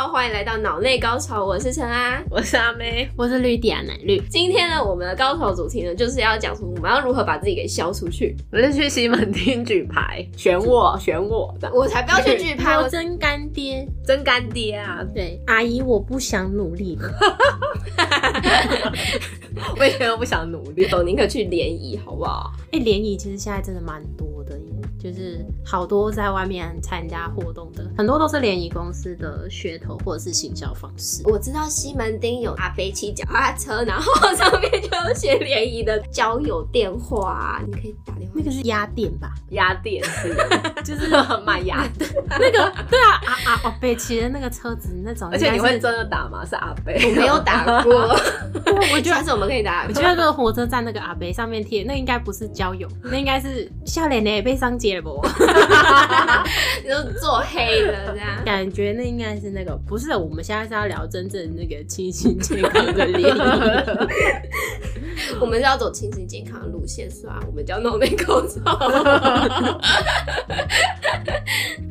好，欢迎来到脑内高潮，我是陈阿，我是阿妹，我是绿迪亚奶绿。今天呢，我们的高潮主题呢，就是要讲出我们要如何把自己给消出去。我是去西门町举牌，选我，选我的，我才不要去举牌，我 真干爹，真干爹啊！对，阿姨，我不想努力了，我以前都不想努力，我宁可去联谊，好不好？哎，联谊其实现在真的蛮多的。就是好多在外面参加活动的，很多都是联谊公司的噱头或者是行销方式。我知道西门町有阿飞骑脚踏车，然后上面就有写联谊的交友电话，你可以打电话。那个是鸭店吧？鸭店 是，就是卖鸭的。那个对啊，阿阿阿飞骑的那个车子那种，而且你会真的打吗？是阿飞，我没有打过。我觉得是我们可以打。我觉得那个火车站那个阿飞上面贴，那应该不是交友，那应该是笑脸的被上街。不，你都做黑的这样，感觉那应该是那个不是。我们现在是要聊真正那个清新健康的联谊，我们是要走清新健康的路线，是吧？我们叫弄内口罩。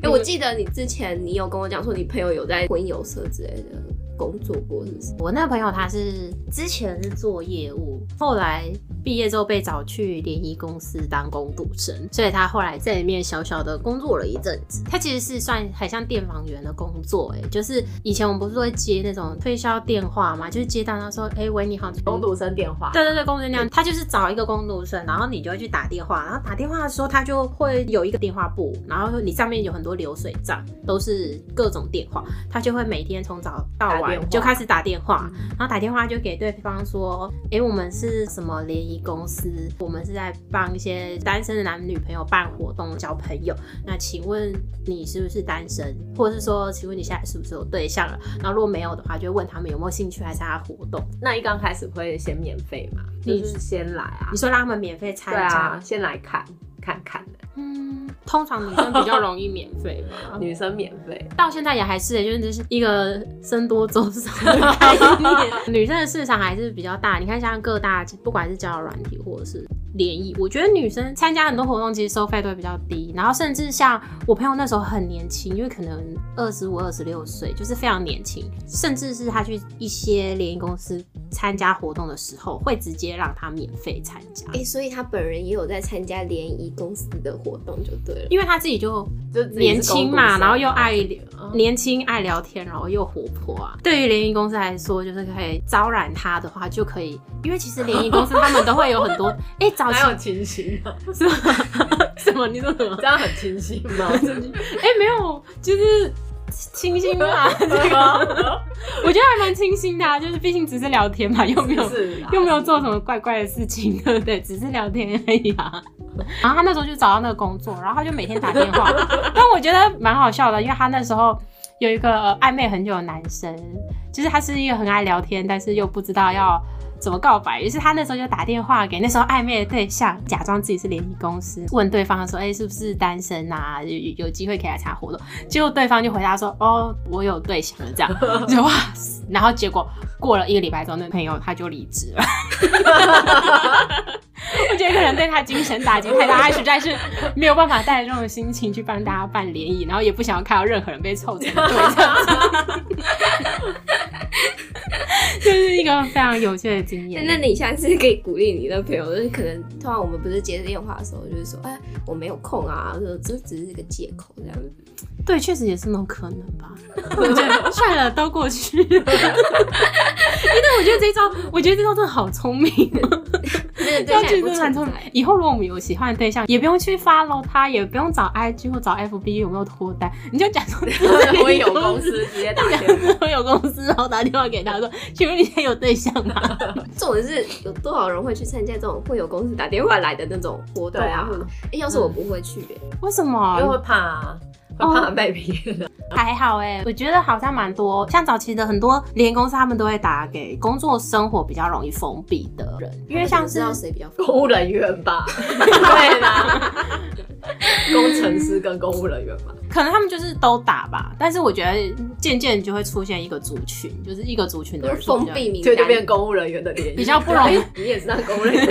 哎，我记得你之前你有跟我讲说，你朋友有在婚友社之类的工作过，是不是？我那个朋友他是之前是做业务，后来。毕业之后被找去联谊公司当工读生，所以他后来在里面小小的工作了一阵子。他其实是算很像电访员的工作，哎，就是以前我们不是会接那种推销电话嘛，就是接到他说，哎，喂，你好，工读生电话。对对对，工读生那样，他就是找一个工读生，然后你就会去打电话，然后打电话的时候他就会有一个电话簿，然后你上面有很多流水账，都是各种电话，他就会每天从早到晚就开始打电话，然后打电话就给对方说，哎，我们是什么联。公司，我们是在帮一些单身的男女朋友办活动交朋友。那请问你是不是单身，或者是说，请问你现在是不是有对象了？那如果没有的话，就问他们有没有兴趣来参加活动。那一刚开始会先免费嘛？就是先来啊？你说让他们免费参加，先来看看看的。嗯，通常女生比较容易免费吧？女生免费，到现在也还是，就是一个僧多粥少的概念。女生的市场还是比较大，你看像各大，不管是交友软体或者是。联谊，我觉得女生参加很多活动，其实收费都会比较低。然后甚至像我朋友那时候很年轻，因为可能二十五、二十六岁，就是非常年轻。甚至是他去一些联谊公司参加活动的时候，会直接让他免费参加。哎，所以他本人也有在参加联谊公司的活动，就对了。因为他自己就就年轻嘛，然后又爱年轻、爱聊天，然后又活泼啊。对于联谊公司来说，就是可以招揽他的话，就可以。因为其实联谊公司他们都会有很多哎。还有清新吗？是吗？什么？你说什么？这样很清新吗？哎，没有，就是清新嘛。这个 我觉得还蛮清新的，就是毕竟只是聊天嘛，又没有又没有做什么怪怪的事情，对不对？只是聊天而已啊。然后他那时候就找到那个工作，然后他就每天打电话。但我觉得蛮好笑的，因为他那时候有一个暧昧很久的男生，其实他是一个很爱聊天，但是又不知道要。怎么告白？于是他那时候就打电话给那时候暧昧的对象，假装自己是联谊公司，问对方说：“哎，是不是单身啊？有有机会可以来参加活动？”结果对方就回答说：“哦，我有对象了。”这样 就哇，然后结果过了一个礼拜之后，那朋友他就离职了。我觉得可能对他精神打击太大，他实在是没有办法带着这种心情去帮大家办联谊，然后也不想要看到任何人被凑成对象。就是一个非常有趣的经验。那你下次可以鼓励你的朋友，就是可能通常我们不是接电话的时候，就是说，哎，我没有空啊，说这只是一个借口这样子。对，确实也是那种可能吧。我觉得 算了，都过去了。因为我觉得这招，我觉得这招真的好聪明。要去真的很聪明。以后如果我们有喜欢的对象，也不用去 follow 他，也不用找 IG 或找 FB 有没有脱单，你就假装会 有公司直接打电话，我有公司然后打电话给他说，请问你现在有对象吗？重点是有多少人会去参加这种会有公司打电话来的那种活动啊？哎，要是我不会去，为什么？因为会怕。怕被骗 还好哎，我觉得好像蛮多，像早期的很多联公司，他们都会打给工作生活比较容易封闭的人，因为像是谁比较公务人员吧？对啦，工程师跟公务人员吧，可能他们就是都打吧。但是我觉得渐渐就会出现一个族群，就是一个族群的人封闭名单，就变公务人员的联比较不容易。你也是那公务人员，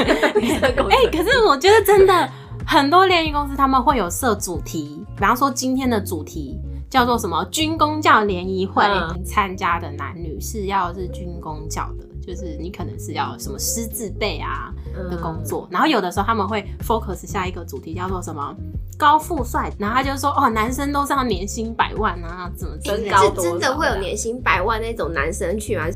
哎，可是我觉得真的。很多联谊公司他们会有设主题，比方说今天的主题叫做什么军工教联谊会，嗯参加的男女是要是军工教的，就是你可能是要什么师字辈啊的工作，然后有的时候他们会 focus 下一个主题叫做什么高富帅，然后他就说哦，男生都是要年薪百万啊，怎么之类的。是身高多真的会有年薪百万那种男生去吗？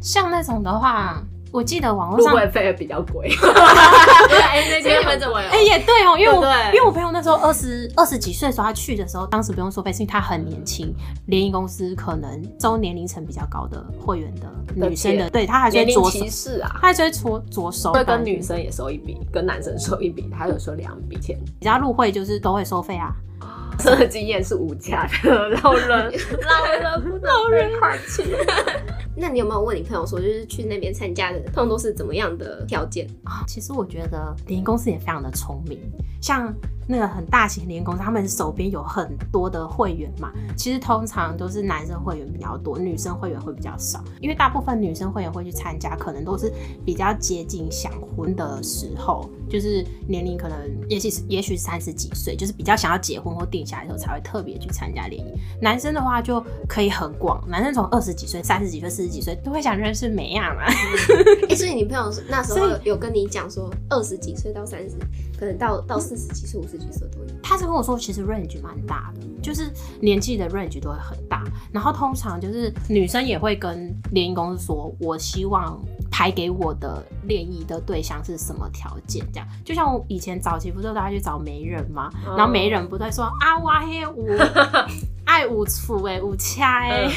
像那种的话，我记得网络入上会费比较贵。对，哎，那天很贵哦。哎、也对哦，因为我因为我朋友那时候二十二十几岁的时候，他去的时候，当时不用收费，是因为他很年轻，联谊公司可能周年龄层比较高的会员的女生的，钱对他还是会年龄着歧，视啊，他还是会着着手，会跟女生也收一笔，跟男生收一笔，他有收两笔钱。人家入会就是都会收费啊。这 个经验是无价的，老人 老人不 老人客气。那你有没有问你朋友说，就是去那边参加的，通常都是怎么样的条件？啊，其实我觉得联谊公司也非常的聪明，像那个很大型联谊公司，他们手边有很多的会员嘛。其实通常都是男生会员比较多，女生会员会比较少，因为大部分女生会员会去参加，可能都是比较接近想婚的时候，就是年龄可能也许是也许三十几岁，就是比较想要结婚或定下来的时候才会特别去参加联谊。男生的话就可以很广，男生从二十几岁、三十几岁、是几岁都会想认识美亚嘛。哎、所以你朋友那时候有有跟你讲说，二十几岁到三十，可能到到四十几岁、五十几岁都有。他是跟我说，其实 range 蛮大的，就是年纪的 range 都会很大。然后通常就是女生也会跟联谊公司说，我希望排给我的联谊的对象是什么条件，这样。就像我以前早期不是都大家去找媒人吗？然后媒人不在说啊，我黑五 爱五处哎，五掐哎，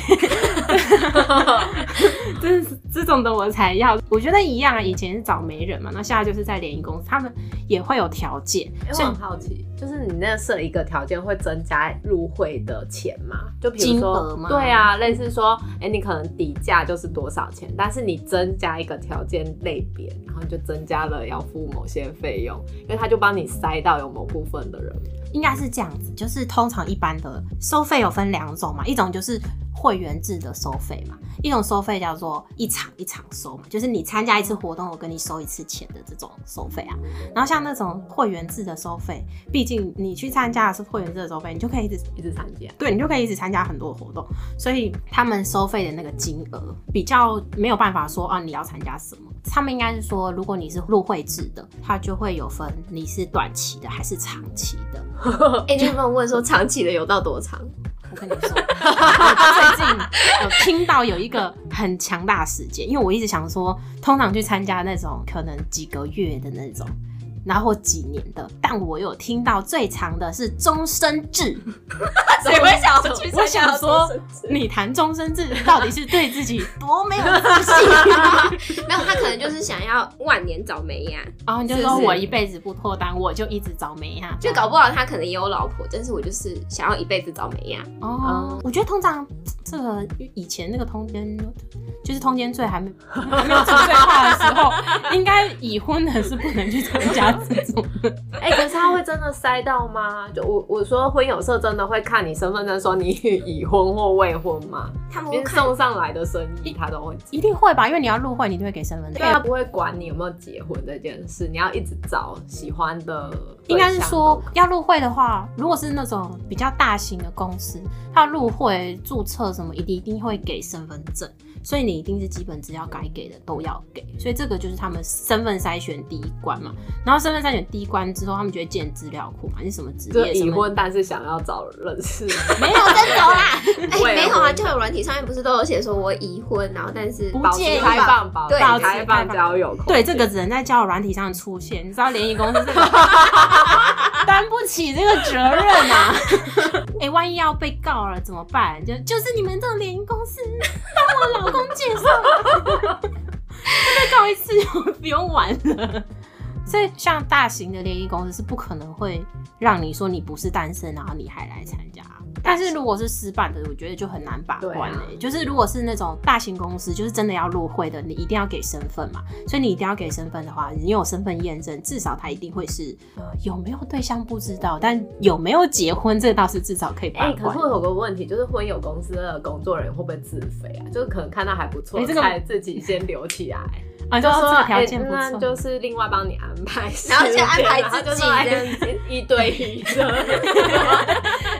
这这种的我才要。我觉得一样啊，以前是找媒人嘛，那现在就是在联谊公司，他们也会有条件，欸，我很好奇，就是你那设一个条件会增加入会的钱吗？就比如金说对啊，类似说，哎、你可能底价就是多少钱，但是你增加一个条件类别，然后就增加了要付某些费用，因为他就帮你塞到有某部分的人。应该是这样子，就是通常一般的收费有分两种嘛，一种就是会员制的收费嘛，一种收费叫做一场一场收嘛，就是你参加一次活动，我跟你收一次钱的这种收费啊。然后像那种会员制的收费，毕竟你去参加的是会员制的收费，你就可以一直一直参加，对你就可以一直参加很多活动，所以他们收费的那个金额比较没有办法说啊你要参加什么，他们应该是说，如果你是入会制的，他就会有分你是短期的还是长期的。哎、你有没有问说长期的有到多长？跟你说，我最近有听到有一个很强大的事件，因为我一直想说，通常去参加那种可能几个月的那种，然后几年的，但我有听到最长的是终身制。谁会想要去我想说，你谈终身制到底是对自己多没有自信？没有，他可能就是想要万年找梅呀，然后你就说我一辈子不脱单，我就一直找梅呀，就搞不好他可能也有老婆，但是我就是想要一辈子找梅呀。哦。我觉得通常这个以前那个通奸，就是通奸罪还没还没有除罪化的时候，应该已婚的是不能去参加这种的。哎、可是他会真的塞到吗？就我我说婚友社真的会看你身份证，说你已婚或未婚吗？他们会送上来的生意他都会。一定会吧，因为你要入会，你就会给身份证。对他，不会管你有没有结婚这件事，你要一直找喜欢的。应该是说要入会的话，如果是那种比较大型的公司，他入会注册什么，一定一定会给身份证，所以你一定是基本资料该给的都要给，所以这个就是他们身份筛选第一关嘛。然后身份筛选第一关之后，他们就会建资料库嘛，你什么职就业，已婚，但是想要找认识。没有真的啦，哎、未没有啊，交友软体上面不是都有写说我已婚，然后但是不保持介意开放，保持对开放交友。对，这个只能在交友软体上出现。你知道联谊公司这个担不起这个责任啊！哎、万一要被告了怎么办？就就是你们这种联谊公司帮我老公介绍，被告一次就不用玩了。所以，像大型的联谊公司是不可能会让你说你不是单身，然后你还来参加。但是如果是私办的，我觉得就很难把关了、对啊就是如果是那种大型公司，就是真的要入会的，你一定要给身份嘛。所以你一定要给身份的话，你有身份验证，至少他一定会是呃有没有对象不知道，但有没有结婚，这倒是至少可以把哎、关。可是我有个问题，就是婚友公司的工作人员会不会自肥啊？就是可能看到还不错，哎这个才自己先留起来，啊，就说条哎件不错，那就是另外帮你安排，然后就安排自己说哎这样 一对一的。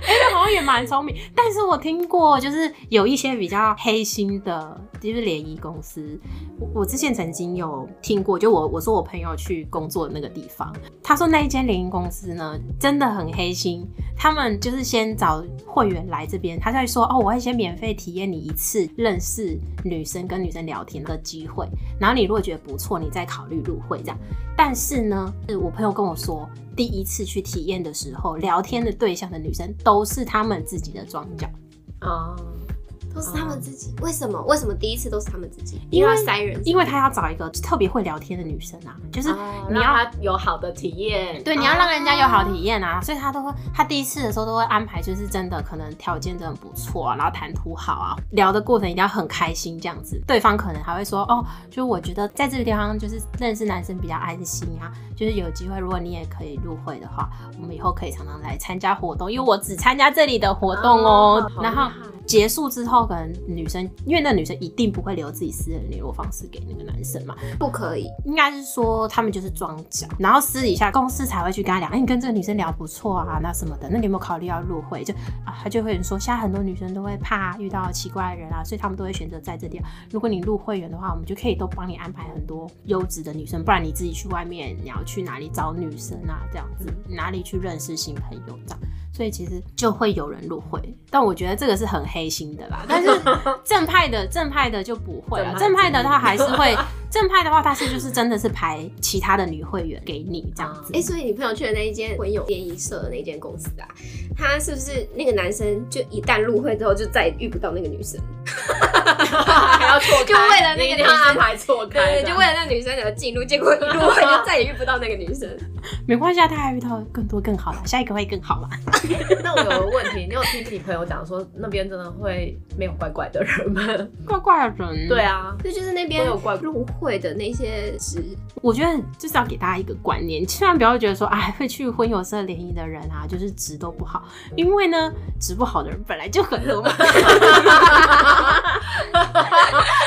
哎、那好像也蛮蛮聪明。但是我听过，就是有一些比较黑心的，就是联谊公司。我我之前曾经有听过，就我我说我朋友去工作的那个地方，他说那一间联谊公司呢，真的很黑心。他们就是先找会员来这边，他在说哦，我会先免费体验你一次认识女生跟女生聊天的机会，然后你如果觉得不错，你再考虑入会这样。但是呢，是我朋友跟我说，第一次去体验的时候，聊天的对象的女生都是他们自己的庄脚啊。都是他们自己，为什么？为什么第一次都是他们自己？因为塞人，因为他要找一个特别会聊天的女生啊，就是你要有好的体验，对，你要让人家有好体验啊，所以他都会，他第一次的时候都会安排，就是真的可能条件真的不错啊，然后谈吐好啊，聊的过程一定要很开心这样子，对方可能还会说，哦，就是我觉得在这个地方就是认识男生比较安心啊，就是有机会如果你也可以入会的话，我们以后可以常常来参加活动，因为我只参加这里的活动哦，然后。结束之后，可能女生，因为那女生一定不会留自己私人联络方式给那个男生嘛，不可以，应该是说他们就是装脚，然后私底下公司才会去跟他聊，哎，你跟这个女生聊不错啊，那什么的，那你有没有考虑要入会？就啊，他就会说，现在很多女生都会怕遇到奇怪的人啊，所以他们都会选择在这里。如果你入会员的话，我们就可以都帮你安排很多优质的女生，不然你自己去外面，你要去哪里找女生啊？这样子，哪里去认识新朋友这样。所以其实就会有人入会，但我觉得这个是很黑心的啦。但是正派的正派的就不会了，正派的他还是会。正派的话，他是就是真的是排其他的女会员给你这样子。哎，所以你朋友去的那一间婚友联谊社的那间公司啊，他是不是那个男生就一旦入会之后就再也遇不到那个女生？还要错开？就为了那个女生排错开？对，就为了那个女生而进入，结果一入会就再也遇不到那个女生。没关系啊，他还遇到更多更好的，下一个会更好嘛。那我有个问题，你有听你朋友讲说那边真的会没有怪怪的人吗？怪怪的人？对啊，这就是那边有怪入。会的那些值，我觉得就是要给大家一个观念，千万不要觉得说，哎，会去婚友社联谊的人啊，就是值都不好，因为呢，值不好的人本来就很多嘛。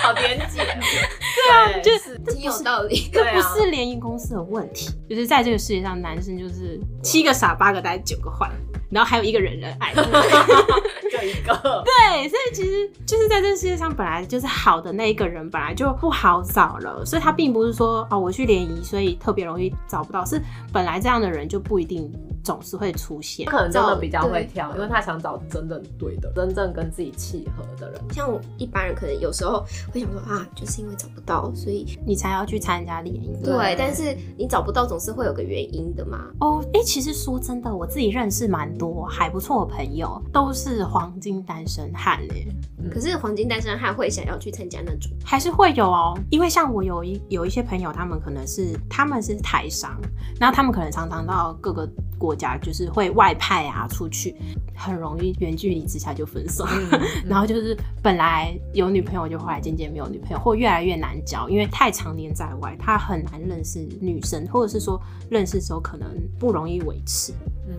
好 点解？对啊，就是挺有道理。这不是联谊公司的问题，就是在这个世界上，男生就是七个傻，八个呆，九个坏。然后还有一个人人爱，就一个。对，所以其实就是在这个世界上，本来就是好的那一个人，本来就不好找了。所以他并不是说哦，我去联谊，所以特别容易找不到。是本来这样的人就不一定。总是会出现，可能真的比较会挑，因为他想找真正对的、真正跟自己契合的人。像一般人可能有时候会想说啊，就是因为找不到，所以你才要去参加联谊。对，但是你找不到总是会有个原因的嘛。哦，哎，其实说真的，我自己认识蛮多还不错的朋友，都是黄金单身汉嘞。可是黄金单身汉会想要去参加那种，还是会有哦。因为像我有一有一些朋友，他们可能是他们是台商，然后他们可能常常到各个。国家就是会外派啊，出去很容易远距离之下就分手，然后就是本来有女朋友就后来渐渐没有女朋友，或越来越难交，因为太常年在外，他很难认识女生，或者是说认识时候可能不容易维持。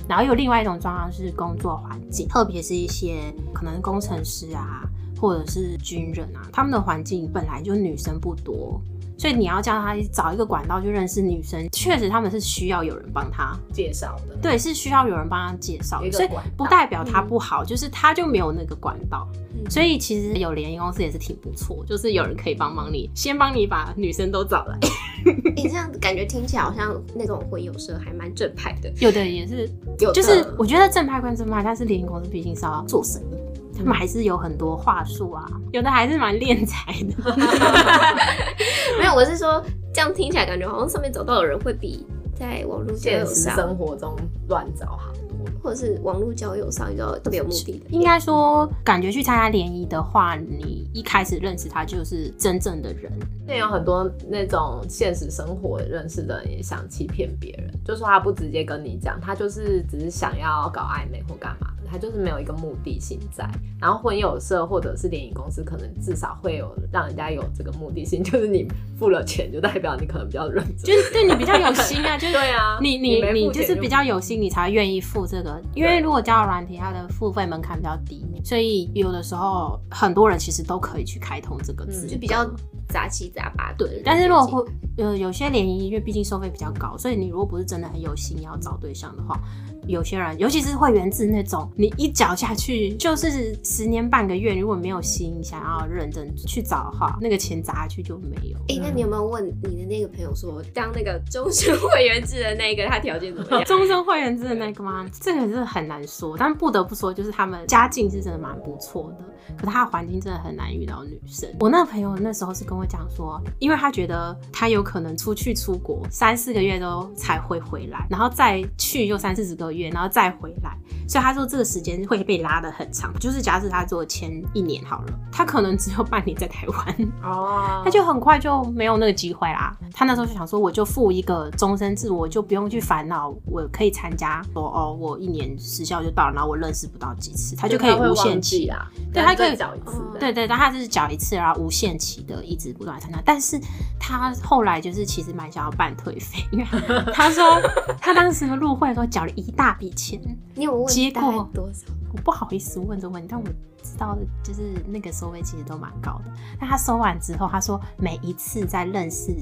然后有另外一种状况是工作环境，特别是一些可能工程师啊，或者是军人啊，他们的环境本来就女生不多。所以你要叫他找一个管道去认识女生，确实他们是需要有人帮他介绍的。对，是需要有人帮他介绍，所以不代表他不好，就是他就没有那个管道。所以其实有联谊公司也是挺不错，就是有人可以帮帮你，先帮你把女生都找来。你这样感觉听起来好像那种婚友社还蛮正派的。有的也是，有就是我觉得正派归正派，但是联谊公司毕竟是要做生意。他们还是有很多话术啊，有的还是蛮练才的。没有，我是说这样听起来感觉好像上面找到的人会比在网络现实生活中乱找好多，或者是网络交友上遇到特别有目的的。应该说，感觉去参加联谊的话，你一开始认识他就是真正的人。那有很多那种现实生活认识的人也想欺骗别人，就说他不直接跟你讲，他就是只是想要搞暧昧或干嘛。他就是没有一个目的性在，然后婚友社或者是联谊公司，可能至少会有让人家有这个目的性，就是你付了钱，就代表你可能比较认真，就是对你比较有心啊，就是对啊，你你你就是比较有心，你才愿意付这个，因为如果交友软体，它的付费门槛比较低，所以有的时候很多人其实都可以去开通这个字，就比较。杂七杂八。对，但是如果会呃，有些联谊因为毕竟收费比较高，所以你如果不是真的很有心要找对象的话，有些人，尤其是会员制那种，你一脚下去就是十年半个月，如果没有心想要认真去找的话，那个钱砸下去就没有。哎、那你有没有问你的那个朋友说，当那个终身会员制的那个，他条件怎么样？终身会员制的那个吗？这个是很难说，但不得不说，就是他们家境是真的蛮不错的，可他的环境真的很难遇到女生。我那个朋友那时候是跟我讲说，因为他觉得他有可能出去出国三四个月都才会回来，然后再去又三四十个月，然后再回来，所以他说这个时间会被拉得很长。就是假使他做签一年好了，他可能只有半年在台湾，哦，他就很快就没有那个机会啦。他那时候就想说，我就付一个终身制，我就不用去烦恼，我可以参加。说哦，我一年时效就到了，然后我认识不到几次，他就可以无限期。啊，对他可以缴一次对，对对，但他就是缴一次，然后无限期的一直不断参加。但是他后来就是其实蛮想要办退费，因为他说他当时入会的时候缴了一大笔钱，你有问结果多少？我不好意思问这个问题，但我知道就是那个收费其实都蛮高的。但他收完之后，他说每一次在认识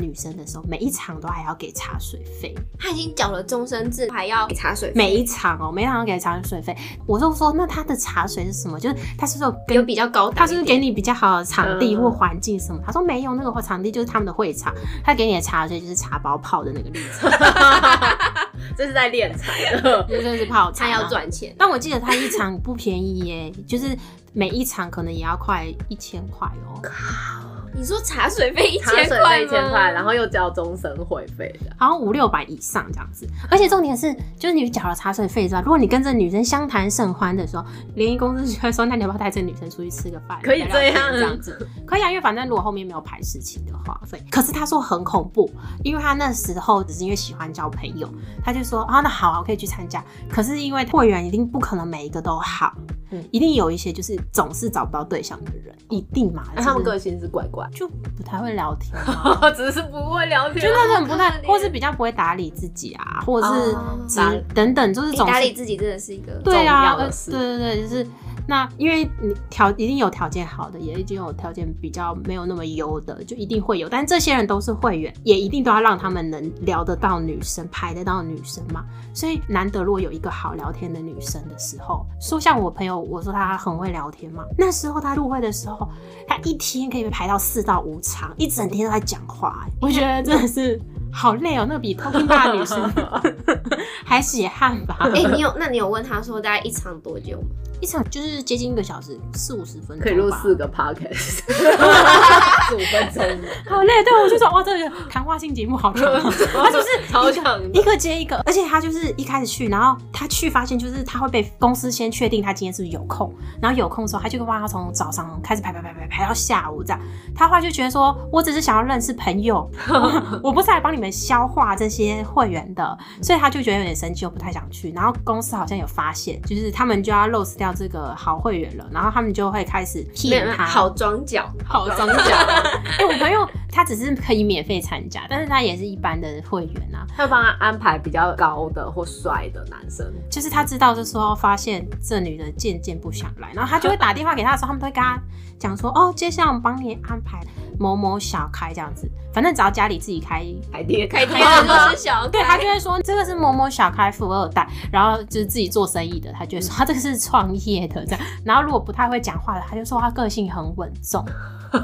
女生的时候，每一场都还要给茶水费，他已经缴了终身制，还要给茶水费，每一场哦，每一场都给茶水费。我就说，那他的茶水是什么？就是他是不是有有比较高他是不是给你比较好的场地嗯或环境什么？他说没有，那个场地就是他们的会场，他给你的茶水就是茶包泡的那个绿茶，这是在练财的。就真是泡茶。他要。赚钱。但我记得他一场不便宜耶，就是每一场可能也要快一千块哦。你说茶水费一茶水千块费一千吗块，然后又交终身会费的，好像五六百以上这样子，而且重点是，就是你缴了茶水费之后，如果你跟这女生相谈甚欢的时候，联谊公司就会说，那你要不要带这女生出去吃个饭？可以这样这样。子，可以啊，因为反正如果后面没有排事情的话，所以。可是他说很恐怖，因为他那时候只是因为喜欢交朋友，他就说啊，那好啊，我可以去参加。可是因为会员一定不可能每一个都好，嗯。一定有一些就是总是找不到对象的人，一定嘛，那他们就是个性是怪怪，就不太会聊天。嘛。只是不会聊天，就那种不太或是比较不会打理自己啊，或者是等等，就是总是欸打理自己真的是一个对啊，重要的呃事。对对对，就是那因为你条一定有条件好的，也一定有条件比较没有那么优的，就一定会有。但这些人都是会员，也一定都要让他们能聊得到女生，排得到女生嘛。所以难得如果有一个好聊天的女生的时候，说像我朋友，我说她很会聊天嘛，那时候她入会的时候，她一天可以排到四到五场，一整天都在讲话、我觉得真的是好累哦，那个比 talking bar 的女生还血汗吧。哎、你有那你有问他说大概一场多久吗？一场就是接近一个小时，四五十分钟可以录四个 podcast，四五分钟，好累。对，我就说哇，这个谈话性节目好长哦，他就是超长一个接一个，而且他就是一开始去，然后他去发现就是他会被公司先确定他今天是不是有空，然后有空的时候他就帮他从早上开始排排排排排到下午这样。他后来就觉得说，我只是想要认识朋友，我我不是来帮你们消化这些会员的，所以他就觉得有点生气，又不太想去。然后公司好像有发现，就是他们就要 lose 掉这个好会员了，然后他们就会开始骗他好装脚，好装脚。哎、我朋友他只是可以免费参加，但是他也是一般的会员啊。他会帮他安排比较高的或帅的男生，就是他知道，就说发现这女的渐渐不想来，然后他就会打电话给他的时候，他们都会跟他讲说，哦，接下来我们帮你安排某某小开这样子，反正只要家里自己开。开店开店的就是小对他就会说这个是某某小开富二代，然后就是自己做生意的，他就会说他这个是创业的这样。然后如果不太会讲话的，他就说他个性很稳重，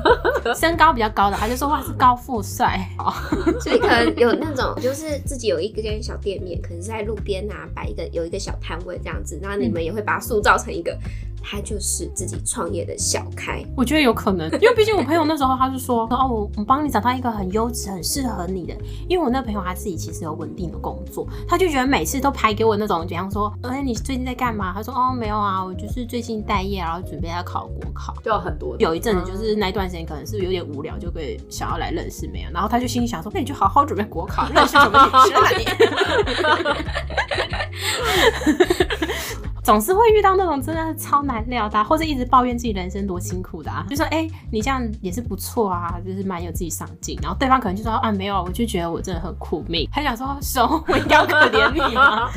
身高比较高的，他就说哇是高富帅哦。所以可能有那种就是自己有一间小店面，可能是在路边啊摆一个有一个小摊位这样子，那你们也会把它塑造成一个他就是自己创业的小开。我觉得有可能，因为毕竟我朋友那时候他就说，哦，我我帮你找到一个很优质、很适合你的。因为我那朋友他自己其实有稳定的工作，他就觉得每次都拍给我那种，比方说，哎、你最近在干嘛？他说，哦，没有啊，我就是最近待业，然后准备要考国考。就有很多有一阵子就是那一段时间，可能是有点无聊，就会想要来认识没有，然后他就心里想说，那你就好好准备国考，认识什么女生啊你？总是会遇到那种真的超难料的，或者一直抱怨自己人生多辛苦的啊，就说哎，你这样也是不错啊，就是蛮有自己上进。然后对方可能就说啊，没有，我就觉得我真的很苦命。他想说，手我要可怜你吗？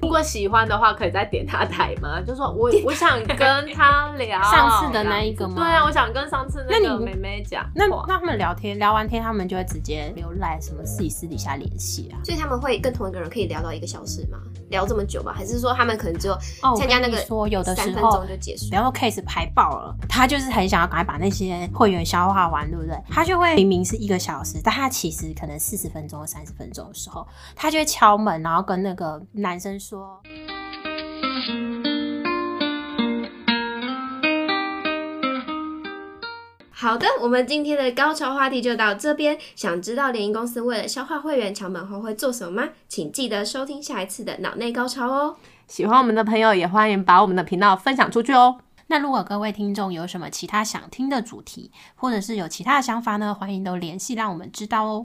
如果喜欢的话，可以再点他台吗？就说我我想跟他聊上次的那一个吗？对啊，我想跟上次那个妹妹讲。那那他们聊天聊完天，他们就会直接留赖什么自己私底下联系啊？所以他们会跟同一个人可以聊到一个小时吗？聊这么久吧？还是说他们可能只有参加那个说有的时候就结束？然后 case 排爆了，他就是很想要赶快把那些会员消化完，对不对？他就会明明是一个小时，但他其实可能四十分钟、三十分钟的时候，他就会敲门，然后跟那个男生说。好的，我们今天的高潮话题就到这边。想知道联谊公司为了消化会员抢本后会做什么吗？请记得收听下一次的脑内高潮哦。喜欢我们的朋友也欢迎把我们的频道分享出去哦。那如果各位听众有什么其他想听的主题，或者是有其他的想法呢？欢迎都联系让我们知道哦。